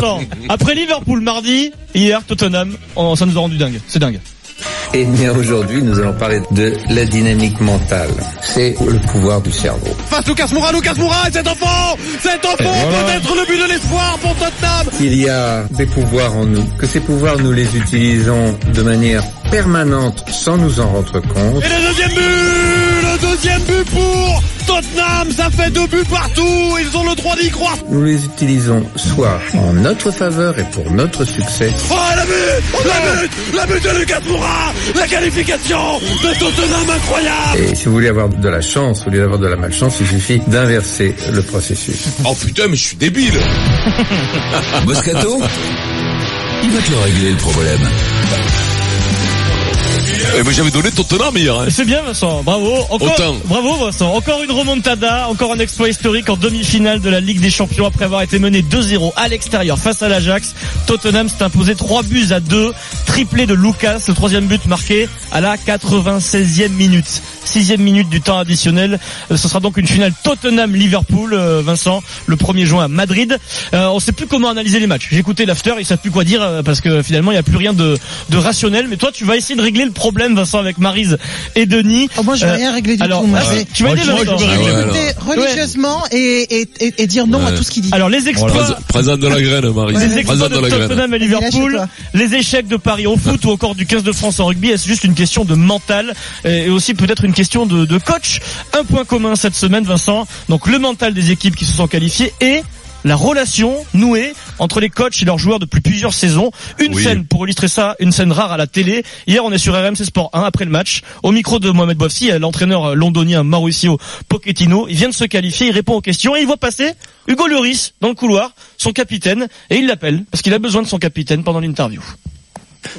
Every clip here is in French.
Vincent, après Liverpool mardi, hier Tottenham, ça nous a rendu dingue. C'est dingue. Eh bien aujourd'hui, nous allons parler de la dynamique mentale. C'est le pouvoir du cerveau. Face Lucas Moura, Lucas Moura, et cet enfant Cet enfant peut être le but de l'espoir pour Tottenham Il y a des pouvoirs en nous. Que ces pouvoirs, nous les utilisons de manière permanente sans nous en rendre compte. Et le deuxième but deuxième but pour Tottenham. Ça fait deux buts partout. Ils ont le droit d'y croire. Nous les utilisons soit en notre faveur et pour notre succès, Oh la but La but La but de Lucas Moura. La qualification de Tottenham incroyable. Et si vous voulez avoir de la chance, au lieu d'avoir de la malchance, il suffit d'inverser le processus. Oh putain, mais je suis débile. Moscato Il va te le régler le problème. Eh, j'avais donné Tottenham hier. Hein. C'est bien Vincent, bravo. Encore, Autant. bravo Vincent. Encore une remontada, encore un exploit historique en demi-finale de la Ligue des Champions après avoir été mené 2-0 à l'extérieur face à l'Ajax. Tottenham s'est imposé 3 buts à 2, triplé de Lucas, le troisième but marqué à la 96e minute. Sixième minute du temps additionnel. Euh, Ce sera donc une finale Tottenham-Liverpool, euh, Vincent, le 1er juin à Madrid. Euh, on sait plus comment analyser les matchs. J'ai écouté l'after, ils savent plus quoi dire euh, parce que finalement il n'y a plus rien de, de rationnel. Mais toi, tu vas essayer de régler le problème, Vincent, avec Marise et Denis. Oh, moi, je vais Euh, rien régler du alors, tout. Moi, ah, vais tu vas aider Moi, je veux régler. Ouais, religieusement et, et, et, et dire non à tout ce qu'il dit. Alors les exploits, Présente- Présente de la graine, Marie. les exploits de de la graine. Tottenham Vas-y, Liverpool, les échecs de Paris au foot ou encore du 15 de France en rugby, est-ce juste une question de mental et aussi peut-être une question de, de coach Un point commun cette semaine, Vincent. Donc le mental des équipes qui se sont qualifiées et la relation nouée entre les coachs et leurs joueurs depuis plusieurs saisons. Une Oui. scène pour illustrer ça, une scène rare à la télé. Hier, on est sur RMC Sport 1 après le match. Au micro de Mohamed Bouafsi, l'entraîneur londonien Mauricio Pochettino, il vient de se qualifier, il répond aux questions et il voit passer Hugo Lloris dans le couloir, son capitaine, et il l'appelle parce qu'il a besoin de son capitaine pendant l'interview.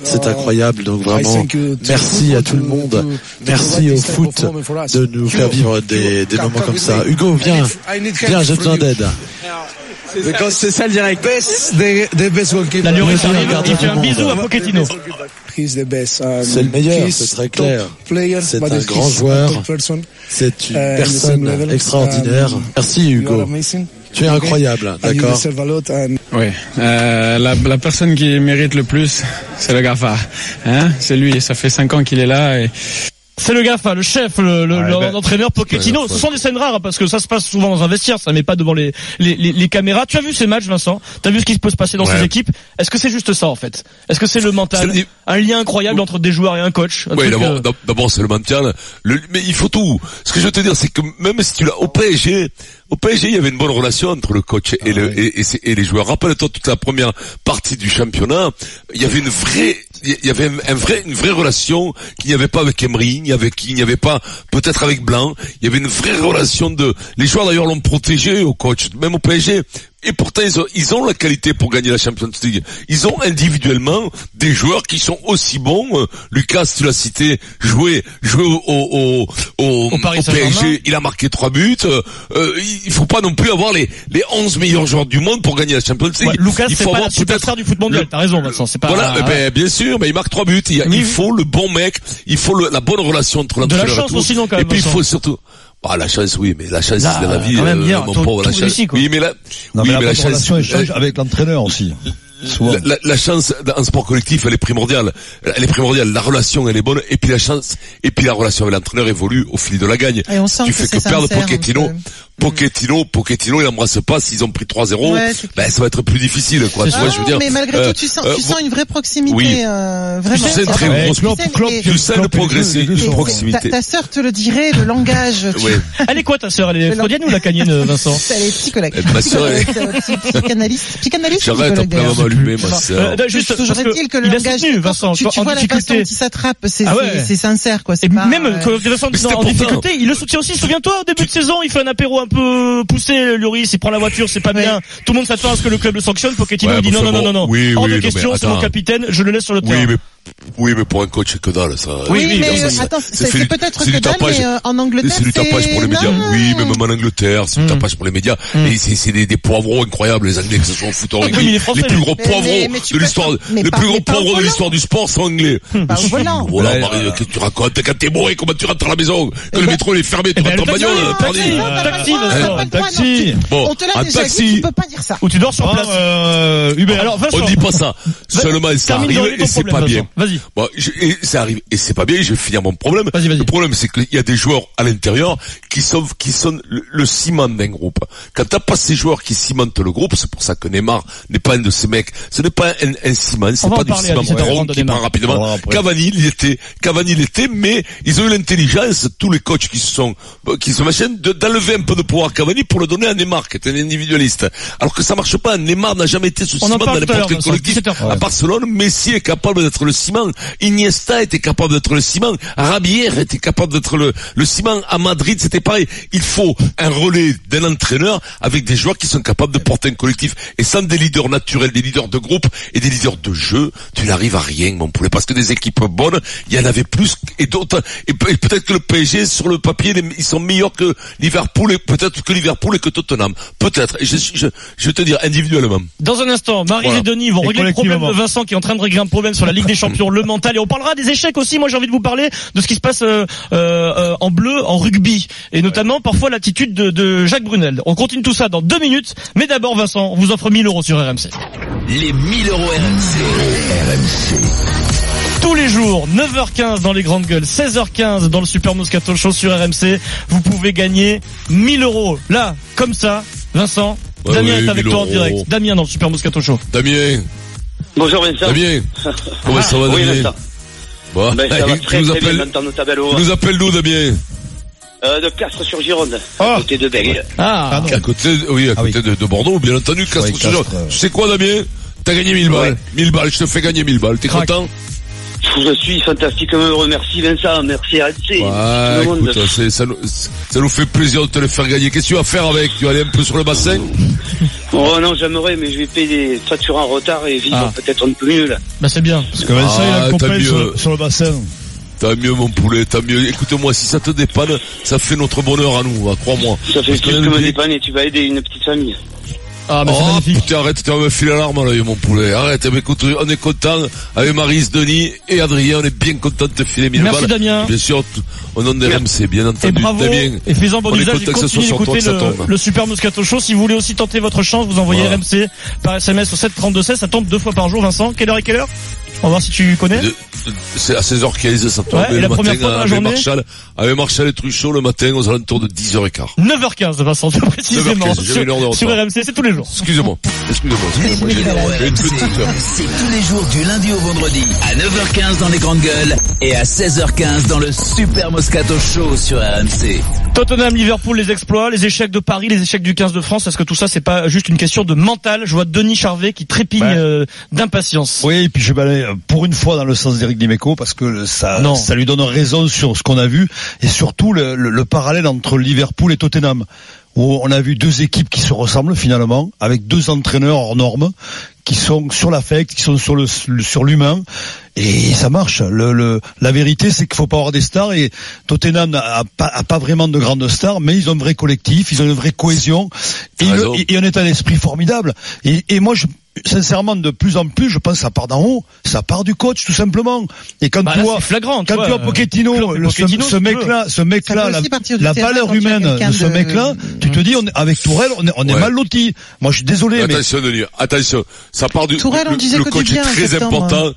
C'est incroyable, donc vraiment merci à tout le monde, merci au foot de nous faire vivre des, des moments comme ça. Hugo, viens, viens, j'ai besoin d'aide. C'est ça le direct. La gardien il fait un bisou à Pochettino. Um, C'est le meilleur, c'est très clair. C'est un grand joueur. C'est une Euh, personne extraordinaire. Um, Merci Hugo. Tu es incroyable, d'accord Oui, euh, la, la personne qui mérite le plus, c'est le GAFA. Hein c'est lui, ça fait cinq ans qu'il est là. Et... C'est le GAFA, le chef, le, le- ben, l'entraîneur Pochettino. Ce sont des scènes rares hein, parce que ça se passe souvent dans un vestiaire, ça met pas devant les, les, les, les caméras. Tu as vu ces matchs, Vincent? T'as vu ce qui peut se passer dans Ouais. ces équipes? Est-ce que c'est juste ça en fait? Est-ce que c'est le mental Un lien incroyable entre des joueurs et un coach un Oui, d'abord, euh, d'ab- d'abord c'est le mental. Le, mais il faut tout. Ce que je veux te dire, c'est que même si tu l'as au PSG, au PSG, il y avait une bonne relation entre le coach et, le, et, et c'est- et les joueurs. Rappelle-toi toute la première partie du championnat, il y avait une vraie, il y avait une vraie relation qu'il n'y avait pas avec Emery, il avait, n'y avait pas peut-être avec Blanc. Il y avait une vraie relation de. Les joueurs d'ailleurs l'ont protégé au coach, même au PSG. Et pourtant, ils ont, ils ont la qualité pour gagner la Champions League. Ils ont individuellement des joueurs qui sont aussi bons. Euh, Lucas, tu l'as cité, joué, joué au, au, au, au. PSG. Il a marqué trois buts. Euh, euh, il faut pas non plus avoir les, les 11 meilleurs joueurs du monde pour gagner la Champions League. ouais, Lucas, il c'est faut pas avoir la du foot mondial. T'as raison, Vincent. C'est pas voilà, ben, bien sûr, mais il marque trois buts. Il, Oui, faut le bon mec, il faut le- la bonne relation entre De la l'entraîneur et chance tout. aussi, non, quand Et même, puis il faut surtout. Ah la chance, oui, mais la chance Là, c'est dans la vie. quand même, euh, mon tout- pauvre, tout la chance. Oui, mais là, Non, oui, mais la mais la chance. échange avec l'entraîneur aussi. La, la- la chance en sport collectif, elle est primordiale. Elle est primordiale. La relation, elle est bonne. Et puis la chance, et puis la relation avec l'entraîneur évolue au fil de la gagne. Et on sent tu que fais que perdre Pochettino. Pochettino, Pochettino, il embrasse pas. S'ils ont pris 3-0, Ouais, c'est ben, ça va être plus difficile, quoi. Tu Ah vois, je veux dire. mais malgré euh, tout, tu sens, euh, tu sens une vraie proximité, oui. euh, vraiment. Tu sais, C'est très grosse- tu deux une proximité. Ta, ta sœur te le dirait, le langage. tu- Oui. Elle est quoi ta sœur Elle est freudienne ou lacanienne, Vincent Elle est psychologue. Eh, ma sœur, euh, psy- psychanalyste. Psychanalyste J'arrête après d'ailleurs avoir allumé, ma sœur. Euh, juste Toujours parce que est-il que le langage, Vincent, tu, vois la façon difficulté. dont il s'attrape, c'est Ah sincère, quoi. Même euh, quand Vincent en difficulté, il le soutient aussi. Souviens-toi, au début de saison, il fait un apéro un peu poussé, Lloris, il prend la voiture, c'est pas bien. Tout le monde s'attend à ce que le club le sanctionne. Pochettino Ouais, il dit non, non, non, non, non. Oui, Hors oui, de question, c'est mon capitaine, je le laisse sur le terrain. Oui, mais Oui, mais pour un coach, c'est que dalle, ça. Oui, oui, mais euh, attends, C'est peut-être que du dalle, tapage. mais euh, en Angleterre, C'est du tapage pour les médias. Non. Oui, mais même en Angleterre, c'est du Mm. tapage pour les médias. Mm. Et c'est des, des poivrons incroyables, les Anglais, que ce soit au foot, en Oui, rugby. les Français, plus gros mais- poivrons mais- mais tu de l'histoire, les plus gros poivrons de l'histoire du sport sont anglais. Pas au volant. Voilà, Marie, euh, qu'est-ce que tu racontes? Quand t'es bourré, comment tu rentres à la maison? Que Eh le ben- métro est fermé, tu Eh ben, rentres en bagnole, le pardi. taxi. Pas le taxi, taxi. tu- Bon, On te l'a un taxi. dit, tu peux pas dire ça. Ou tu dors sur Ah, place. Hubert. Alors. On dit pas ça. Seulement, ça arrive et c'est pas bien. Vas-y. Bon, je- et ça arrive et c'est pas bien. Je vais finir mon problème. Vas-y, vas-y. Le problème, c'est qu'il y a des joueurs à l'intérieur qui sont qui sont le, le ciment d'un groupe. Quand t'as pas ces joueurs qui cimentent le groupe, c'est pour ça que Neymar n'est pas un de ces mecs. Ce n'est pas un, un ciment, c'est pas du ciment 17h30 rond de qui prend rapidement. Cavani, il était, Cavani, il était, mais ils ont eu l'intelligence, tous les coachs qui se sont, qui se machinent, de- d'enlever un peu de pouvoir à Cavani pour le donner à Neymar, qui est un individualiste. Alors que ça marche pas. Neymar n'a jamais été ce ciment dans n'importe quel collectif. 17h30. À Barcelone, Messi est capable d'être le ciment. Iniesta était capable d'être le ciment. Rabier était capable d'être le, le ciment. À Madrid, c'était pareil. Il faut un relais d'un entraîneur avec des joueurs qui sont capables de porter un collectif. Et sans des leaders naturels, des leaders de groupe et des leaders de jeu, tu n'arrives à rien, mon poulet. Parce que des équipes bonnes, il y en avait plus et d'autres. Et pe- et peut-être que le PSG, sur le papier, ils sont meilleurs que Liverpool et peut-être que Liverpool et que Tottenham. Peut-être. Je, suis- je, je vais te dire individuellement. Dans un instant, Marie Voilà. et Denis vont Et régler le problème de. Vincent qui est en train de régler un problème sur la Ligue des Champions, le mental. Et on parlera des échecs aussi. Moi, j'ai envie de vous parler de ce qui se passe euh, euh, euh, en bleu, en rugby. Et notamment, parfois, l'attitude de, de Jacques Brunel. On continue tout ça dans deux minutes. Mais d'abord, Vincent, on vous offre 1000 euros sur RMC. Les 1000 euros RMC. Tous les jours, 9h15 dans les grandes gueules, 16h15 dans le Super Moscato Show sur RMC. Vous pouvez gagner 1000 euros. Là, comme ça, Vincent, Ouais, Damien est avec 1000 toi en direct. Damien dans le Super Moscato Show. Damien, Bonjour Vincent. Damien, comment ça va Oui Damien Vincent. Bon, Ben, ça va tu très nous très appelles, tu nous appelles d'où Damien Euh, de Castres sur Gironde, Ah. à côté de Bègle. Ah, À côté, oui, à Ah oui. côté de, de Bordeaux, bien entendu, Castres sur Gironde. Euh. Tu sais quoi Damien T'as gagné 1000 balles. Ouais. 1000 balles, je te fais gagner 1000 balles. T'es content Je suis fantastiquement heureux. Merci Vincent, merci RNC. Ouais, tout le monde. écoute, ça, nous, ça nous fait plaisir de te le faire gagner. Qu'est-ce que tu vas faire avec? Tu vas aller un peu sur le bassin? Oh non, j'aimerais, mais je vais payer des factures en retard et vivre Ah. peut-être un peu mieux là. bah c'est bien. Parce que Vincent, il a Ah, un t'as copain mieux. sur, le- sur le bassin. Tant mieux mon poulet, tant mieux. Écoute-moi, si ça te dépanne, ça fait notre bonheur à nous, crois-moi. Ça fait Parce que me une- dépanner, tu vas aider une petite famille. Ah, c'est Oh magnifique. putain, arrête, tu vas me filer l'alarme là, mon poulet. Arrête, mais écoute, on est content avec Marise, Denis et Adrien, on est bien content de te filer 1000 Merci balles. Damien. Bien sûr, au nom des RMC, bien entendu. Et bravo, Damien, et faisant bon on est usage que ce soit sur toi que ça le, tombe. le Super Moscato Show. Si vous voulez aussi tenter votre chance, vous envoyez Voilà. RMC par SMS au 732-16. Ça tombe deux fois par jour, Vincent. Quelle heure et quelle heure? On va voir si tu connais. C'est à 16h15, ça tombe. Ouais, et le la première matin, fois de la avec journée Marshall, avec Marshall et Truchot le matin aux alentours de 10h15. 9h15, Vincent, précisément. 9h15, j'avais une heure de sur, sur. RMC, c'est tous les jours. Excusez-moi, excusez-moi, Les excusez-moi. 1000 euros J'ai une RMC. petite heure. C'est tous les jours du lundi au vendredi à 9h15 dans les grandes gueules et à 16h15 dans le Super Moscato Show sur RMC. Tottenham, Liverpool, les exploits, les échecs de Paris, les échecs du 15 de France. Est-ce que tout ça, c'est pas juste une question de mental? Je vois Denis Charvet qui trépigne Ouais. euh, d'impatience. Oui, et puis je vais pour une fois dans le sens d'Éric Dimeco parce que ça, Non. ça lui donne raison sur ce qu'on a vu et surtout le, le- le parallèle entre Liverpool et Tottenham où on a vu deux équipes qui se ressemblent finalement avec deux entraîneurs hors normes qui sont sur l'affect, qui sont sur le sur l'humain et ça marche. Le, le- la vérité, c'est qu'il faut pas avoir des stars et Tottenham a pas, a pas vraiment de grandes stars, mais ils ont un vrai collectif, ils ont une vraie cohésion et, le- et un état d'esprit formidable. Et, et moi, je, sincèrement, de plus en plus, je pense que ça part d'en haut, ça part du coach, tout simplement. Et quand Bah, tu là, vois, flagrant. quand tu tu vois Pochettino, le- ce, Pochettino, mec-là, ce mec-là, la, valeur humaine de ce de- mec-là, tu te dis, on est, avec Tourelle, on est, on est Ouais. mal loti. Moi, je suis désolé, mais Attention, Denis, attention. Ça part du, Tourelle, on le, disait le que du coach bien est très important.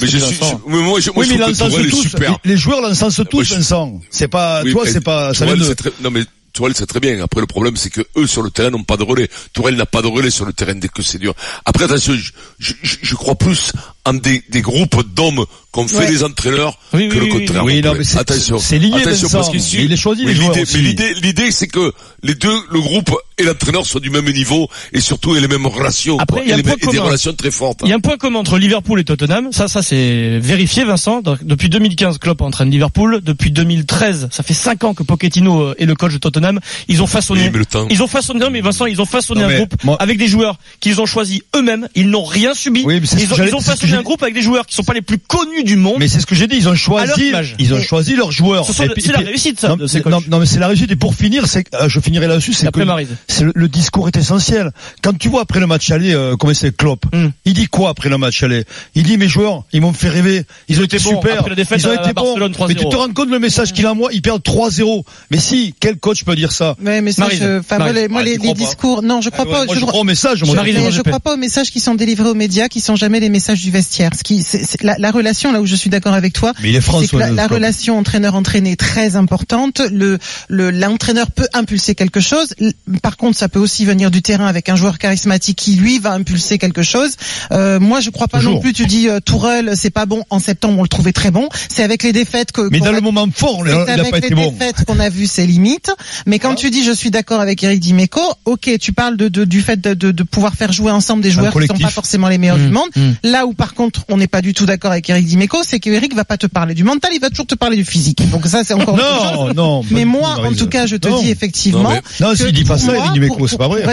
Mais je suis, je- mais moi, je, moi, oui, je mais trouve que l'encensent Tourelle est tous. super. Les joueurs l'encensent tous, Moi, je- Vincent. C'est pas, Oui, toi, mais c'est pas, ça vient de, non mais Tourelle c'est très bien. Après le problème c'est que eux sur le terrain n'ont pas de relais. Tourelle n'a pas de relais sur le terrain dès que c'est dur. Après attention, je, crois plus en des, des groupes d'hommes qu'ont fait Ouais. les entraîneurs Oui, que oui, le contraire. oui, non, mais c'est- attention, c'est lié, attention parce Mais il est choisi, les joueurs aussi. mais l'idée, l'idée c'est que les deux, le groupe et l'entraîneur soient du même niveau et surtout aient les mêmes relations. Après, il y a et, un point et des commun. relations très fortes. Il y a un point commun entre Liverpool et Tottenham. Ça, ça c'est vérifié, Vincent. Donc, Depuis 2015, Klopp entraîne Liverpool. Depuis 2013, ça fait 5 ans que Pochettino euh, est le coach de Tottenham. Ils ont façonné. Oui, mais le temps. Ils ont façonné, non, mais Vincent, ils ont façonné Non, un groupe moi- avec des joueurs qu'ils ont choisis eux-mêmes. Ils n'ont rien subi. Oui, mais ils, que ont, ils façonné est un groupe avec des joueurs qui sont pas les plus connus du monde. Mais c'est ce que j'ai dit, ils ont À leur choisi, image. ils ont Et- choisi leurs joueurs. Ce c'est la réussite, ça, non, de ces non, coachs. non, mais c'est la réussite. Et pour finir, c'est, euh, je finirai là-dessus, c'est Après que le, le discours est essentiel. Quand tu vois après le match aller, euh, comment c'est Klopp, Hmm. il dit quoi après le match aller? Il dit mes joueurs, ils m'ont fait rêver, ils ont été bons. super, ils ont été bons. Barcelone, 3-0. Mais tu te rends compte le message qu'il envoie? Ils perdent 3-0. Mais si, quel coach peut dire ça? Mais ça, Maryse. je- enfin, moi, les, moi, Ah, les, les discours, non, je crois Ouais, pas. Moi, je je crois- crois au message. Moi, Maryse, Mais moi, je j'ai crois pas aux messages qui sont délivrés aux médias, qui sont jamais les messages du vestiaire. Ce qui, c'est, c'est- la, la relation là où je suis d'accord avec toi, Mais il est c'est que la, le la relation entraîneur-entraîné est très importante. Le, le, l'entraîneur peut impulser quelque chose. Par contre, ça peut aussi venir du terrain avec un joueur charismatique qui lui va impulser quelque chose. Euh, moi, je crois pas Toujours. non plus. Tu dis euh, Tourelle, c'est pas bon. En septembre, on le trouvait très bon. C'est avec les défaites que. Mais qu'on dans a- le moment fort, il n'a pas avec été les bon. qu'on a vu ses limites. Mais quand tu dis je suis d'accord avec Eric Dimeco, ok, tu parles de, de- du fait de, de, de pouvoir faire jouer ensemble des joueurs qui sont pas forcément les meilleurs Mmh, du monde. mmh. Là où par contre on n'est pas du tout d'accord avec Eric Dimeco, c'est que Eric va pas te parler du mental, il va toujours te parler du physique. Donc ça c'est encore autre chose. Non, non. Mais moi, en tout cas, je te Non. dis effectivement. Non, mais- Non, s'il dit pas ça, Eric Dimeco, c'est pas vrai.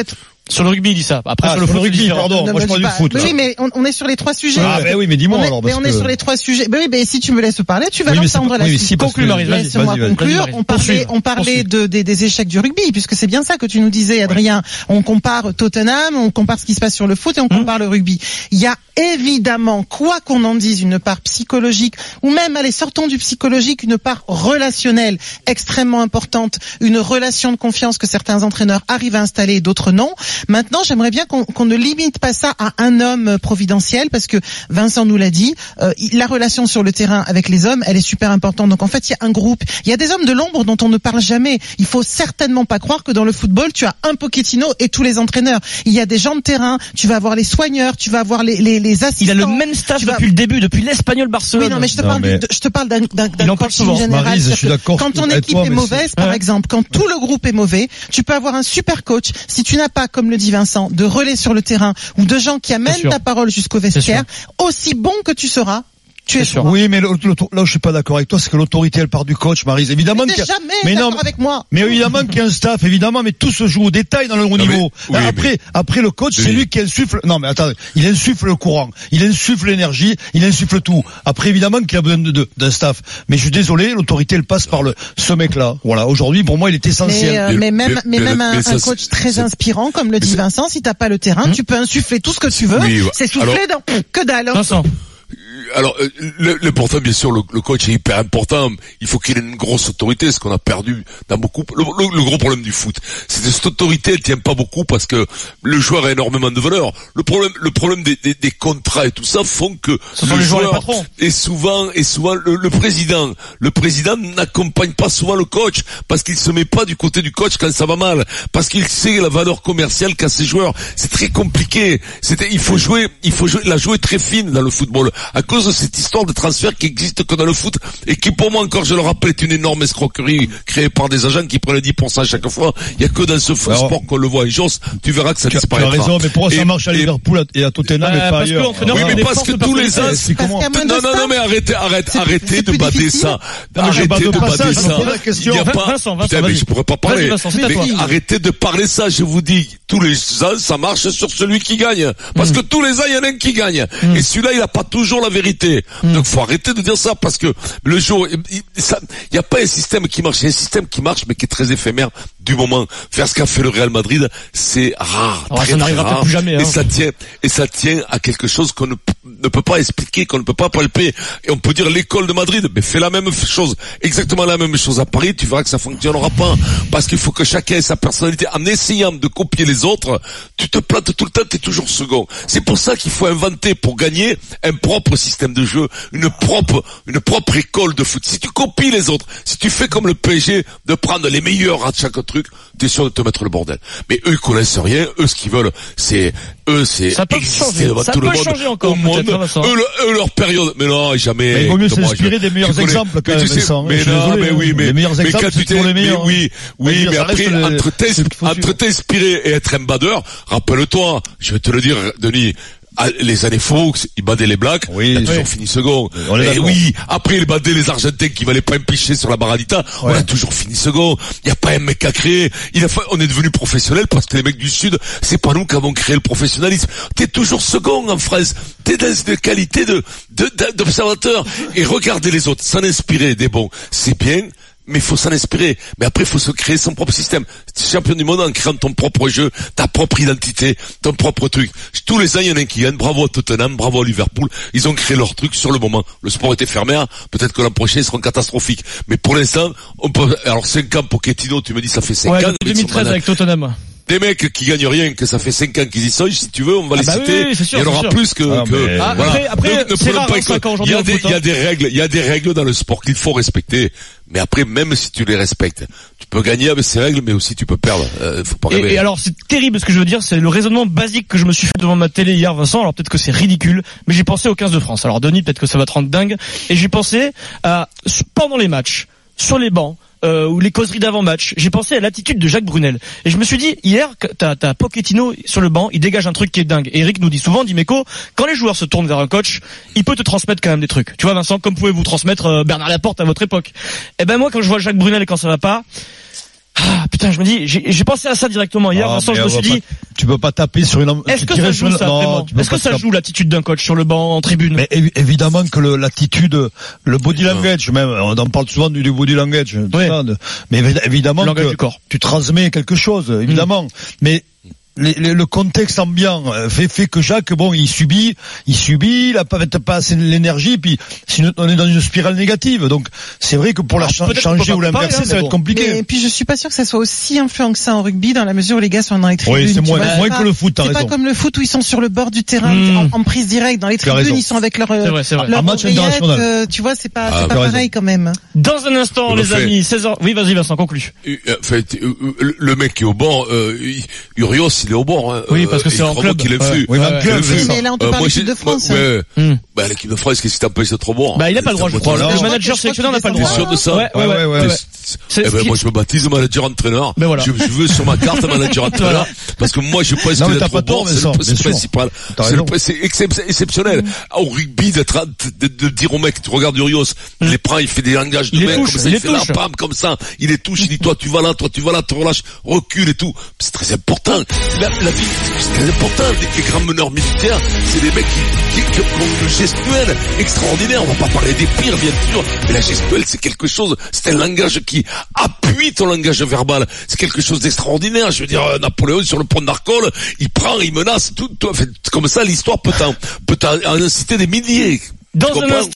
Pour Sur le rugby, il dit ça. Après, Ah, sur le sur foot, rugby, pardon. Non, moi, je mais parle du foot, Oui, mais on, on est sur les trois sujets. Ah, ben oui, mais dis-moi on est, alors. mais on est que- sur les trois sujets. Ben oui, mais si tu me laisses parler, tu vas Oui, mais l'entendre la mais suite. si, Conclue, Laisse-moi vas-y. conclure. On parlait, on parlait de, des, des échecs du rugby, puisque c'est bien ça que tu nous disais, Adrien. On compare Tottenham, on compare ce qui se passe sur le foot et on compare le rugby. Il y a évidemment, quoi qu'on en dise, une part psychologique, ou même, allez, sortons du psychologique, une part relationnelle extrêmement importante, une relation de confiance que certains entraîneurs arrivent à installer et d'autres non. Maintenant, j'aimerais bien qu'on qu'on ne limite pas ça à un homme providentiel, parce que Vincent nous l'a dit, euh, la relation sur le terrain avec les hommes, elle est super importante. Donc en fait, il y a un groupe, il y a des hommes de l'ombre dont on ne parle jamais. Il faut certainement pas croire que dans le football, tu as un Pochettino et tous les entraîneurs. Il y a des gens de terrain, tu vas avoir les soigneurs, tu vas avoir les, les, les assistants. Il a le même staff vas- depuis le début, depuis l'Espagnol Barcelone. Oui, non, mais je te Non, parle, mais- de- je te parle d'un, général. Je suis Quand ton équipe toi, est mauvaise, par Ouais. exemple, quand tout le groupe est mauvais, tu peux avoir un super coach. Si tu n'as pas, comme le dit Vincent, de relais sur le terrain ou de gens qui amènent ta parole jusqu'au vestiaire, aussi bon que tu seras, tu es sûr. Oui, mais l'auto- l'auto- là où je suis pas d'accord avec toi, c'est que l'autorité elle part du coach, Marise. Évidemment Mais qu'il t'es y a- jamais mais non, avec moi. mais évidemment qu'il y a un staff, évidemment, mais tout se joue au détail dans le haut Non, mais- niveau. oui, après, mais- après le coach, c'est lui qui insuffle. Non, mais attendez, il insuffle le courant, il insuffle l'énergie, il insuffle tout. Après, évidemment qu'il a besoin de- de- d'un staff. Mais je suis désolé, l'autorité elle passe par le ce mec-là. Voilà, aujourd'hui, pour moi, il est essentiel. Mais, euh, Mais- même, mais- mais mais- même un, mais ça, un c'est- coach très inspirant, comme le dit Vincent, si t'as pas le terrain, tu peux insuffler tout ce que tu veux. Oui, ouais. c'est souffler Alors- dans que dalle. hein. Vincent. Alors, euh, le- l'important, bien sûr, le, le coach est hyper important. Il faut qu'il ait une grosse autorité, ce qu'on a perdu dans beaucoup. Le, le- le gros problème du foot, c'est que cette autorité, elle tient pas beaucoup parce que le joueur a énormément de valeur. Le problème, le problème des, des- des contrats et tout ça font que Ce sont le les joueurs et joueur les patrons. est souvent, est souvent le, le président. Le président n'accompagne pas souvent le coach parce qu'il se met pas du côté du coach quand ça va mal, parce qu'il sait la valeur commerciale qu'a ses joueurs. C'est très compliqué. C'était, il faut jouer, il faut jouer, la jouer très fine dans le football à cause de cette histoire de transfert qui existe que dans le foot et qui pour moi encore, je le rappelle, est une énorme escroquerie créée par des agents qui prennent 10% à chaque fois. Il y a que dans ce Alors- sport qu'on le voit. Et Joss, tu verras que ça as, tu as raison, mais pourquoi ça Et- marche à Liverpool et à Tottenham Bah, et pas ailleurs oui, mais parce que tous les ans, de non, non, non, mais arrêtez, plus- arrêtez de bader ça. Arrêtez de bader ça, ça. Il y a pas, Putain, mais je pourrais pas parler. Arrêtez de parler ça, je vous dis. Tous les ans, ça marche sur celui qui gagne. Parce que tous les ans, il y en a un qui gagne. Et celui-là, il a pas toujours la vérité. Donc, faut arrêter de dire ça parce que le jour, il il- ça- il y a pas un système qui marche. Il y a un système qui marche, mais qui est très éphémère du moment. Faire ce qu'a fait le Real Madrid, c'est rare. Très, ça n'arrivera plus jamais, hein. Et ça tient, et ça tient à quelque chose qu'on ne, p- ne peut pas expliquer, qu'on ne peut pas palper. Et on peut dire l'école de Madrid, mais fais la même chose, exactement la même chose à Paris, tu verras que ça fonctionnera pas. Parce qu'il faut que chacun ait sa personnalité. En essayant de copier les autres, tu te plantes tout le temps, tu es toujours second. C'est pour ça qu'il faut inventer pour gagner un propre système de jeu, une propre, une propre école de foot. Si tu copies les autres, si tu fais comme le PSG de prendre les meilleurs à chaque truc, tu es sûr de te mettre le bordel. Mais eux, ils connaissent rien. Eux, ce qu'ils veulent, c'est, eux, c'est Ça peut changer. devant Ça tout le peut monde. changer encore, au monde. peut-être, hein. Eux, le- eux, leur période. Mais non, jamais. Mais il vaut mieux s'inspirer des meilleurs exemples, quand mais tu sais. Mais non, désolé, mais oui, mais Les meilleurs mais exemples, quand c'est tu t'es- toujours les meilleurs, mais oui, hein. oui, mais après, entre t'inspirer et être un badeur, rappelle-toi, je vais te le dire, Denis, les années Fox, ils badaient les Blacks, Oui, il a toujours oui. fini second. On Et oui, après ils badaient les Argentins qui valaient pas un pichet sur la baradita, on a toujours fini second. Il y a pas un mec à créer. Il a fa- on est devenu professionnel parce que les mecs du Sud, c'est pas nous qui avons créé le professionnalisme. T'es toujours second en France. T'es dans une qualité de, de, de- d'observateur. Et regarder les autres, s'en inspirer des bons, c'est bien. Mais il faut s'en inspirer. Mais après, il faut se créer son propre système. Champion du monde en créant ton propre jeu, ta propre identité, ton propre truc. Tous les ans, il y en a un qui gagne. Bravo à Tottenham, bravo à Liverpool. Ils ont créé leur truc sur le moment. Le sport était fermé. Peut-être que l'an prochain, ils seront catastrophiques. Mais pour l'instant, on peut, alors 5 ans pour Ketino, tu me dis, ça fait 5 Ouais, ans. depuis 2013 avec Tottenham. Des mecs qui gagnent rien, que ça fait 5 ans qu'ils y sont, si tu veux, on va les bah citer. oui, c'est sûr, il y en aura sûr. plus que, Ah, que- mais- Ah, voilà. après- Ne- ne rare, pas il y a au des, foot, il y a hein. des règles, il y a des règles dans le sport qu'il faut respecter. Mais après, même si tu les respectes, tu peux gagner avec ces règles, mais aussi tu peux perdre. Euh, faut pas Et, rêver. et alors c'est terrible ce que je veux dire, c'est le raisonnement basique que je me suis fait devant ma télé hier Vincent, alors peut-être que c'est ridicule, mais j'ai pensé au 15 de France. Alors Denis, peut-être que ça va te rendre dingue, et j'ai pensé à pendant les matchs, sur les bancs, euh, ou les causeries d'avant-match, j'ai pensé à l'attitude de Jacques Brunel. Et je me suis dit, hier, t'as, t'as Pochettino sur le banc, il dégage un truc qui est dingue. Et Eric nous dit souvent, dit Meko, quand les joueurs se tournent vers un coach, il peut te transmettre quand même des trucs. Tu vois Vincent, comme pouvez vous transmettre euh, Bernard Laporte à votre époque? Et ben moi, quand je vois Jacques Brunel et quand ça va pas, ah putain, je me dis, j'ai, pensé à ça directement hier, Ah, Vincent, je me suis dit, pas- tu peux pas taper sur une. est-ce que ça joue une- ça non, Est-ce que ça taper. joue l'attitude d'un coach sur le banc, en tribune Mais évi- évidemment que l'attitude, le body language, même, on en parle souvent du, body language, ça, de- mais évi- évidemment Le langage que du corps. tu transmets quelque chose, évidemment. Mais les- les- le contexte ambiant euh, fait, fait que Jacques, bon, il subit, il subit, il a pas, peut-être pas assez l'énergie, puis sinon, on est dans une spirale négative. Donc c'est vrai que pour la Alors, peut changer ou l'inverser, hein, ça va être compliqué. Et puis je suis pas sûr que ça soit aussi influent que ça en rugby dans la mesure où les gars sont dans les tribunes. Oui, c'est moins- vois, moins que le foot, C'est pas comme le foot où ils sont sur le bord du terrain Hmm. en, en prise directe. Dans les tribunes, ils sont avec leur, C'est vrai, c'est vrai. leur match oreillette, international. euh, tu vois, c'est pas, Ah, pas raison. pareil quand même. Dans un instant, les fait. amis, 16h. Oui, vas-y Vincent, conclue. Euh, euh, euh, le mec qui est au euh, il- Urios, il est au bord. Hein, Oui, parce que Euh, c'est en club. qu'il Ouais. influe. Oui, mais ça. Mais là, on te Euh, parle de France, hein. Hmm. Bah, l'équipe de France, qu'est-ce qui t'empêche d'être au bord Bah, il a pas le droit, je crois. Le manager sélectionneur n'a pas le droit. T'es sûr de ça? Ouais, ouais, ouais. Eh ben, qui- moi, je me baptise manager entraîneur. Voilà. je, veux sur ma carte manager entraîneur. Parce que moi, je pense que d'être pas au bord, c'est le principal. C'est exceptionnel. Au rugby, d'être, de, dire au mec, tu regardes Urios, il les prend, il fait des langages de touche, comme ça, il fait la touche. pam, comme ça, il les touche, il dit, toi, tu vas là, toi, tu vas là, tu relâches, recule et tout. C'est très important. La, la vie, c'est très important. Les, les grands meneurs militaires, c'est des mecs qui, qui, qui ont une gestuelle extraordinaire. On va pas parler des pires, bien sûr, mais la gestuelle, c'est quelque chose, c'est un langage qui appuie ton langage verbal. C'est quelque chose d'extraordinaire. Je veux dire, euh, Napoléon sur le pont d'Arcole, il prend, il menace, tout, tout, en fait, comme ça, l'histoire peut t'en, peut en inciter des milliers. Dans Tu un comprends? instant,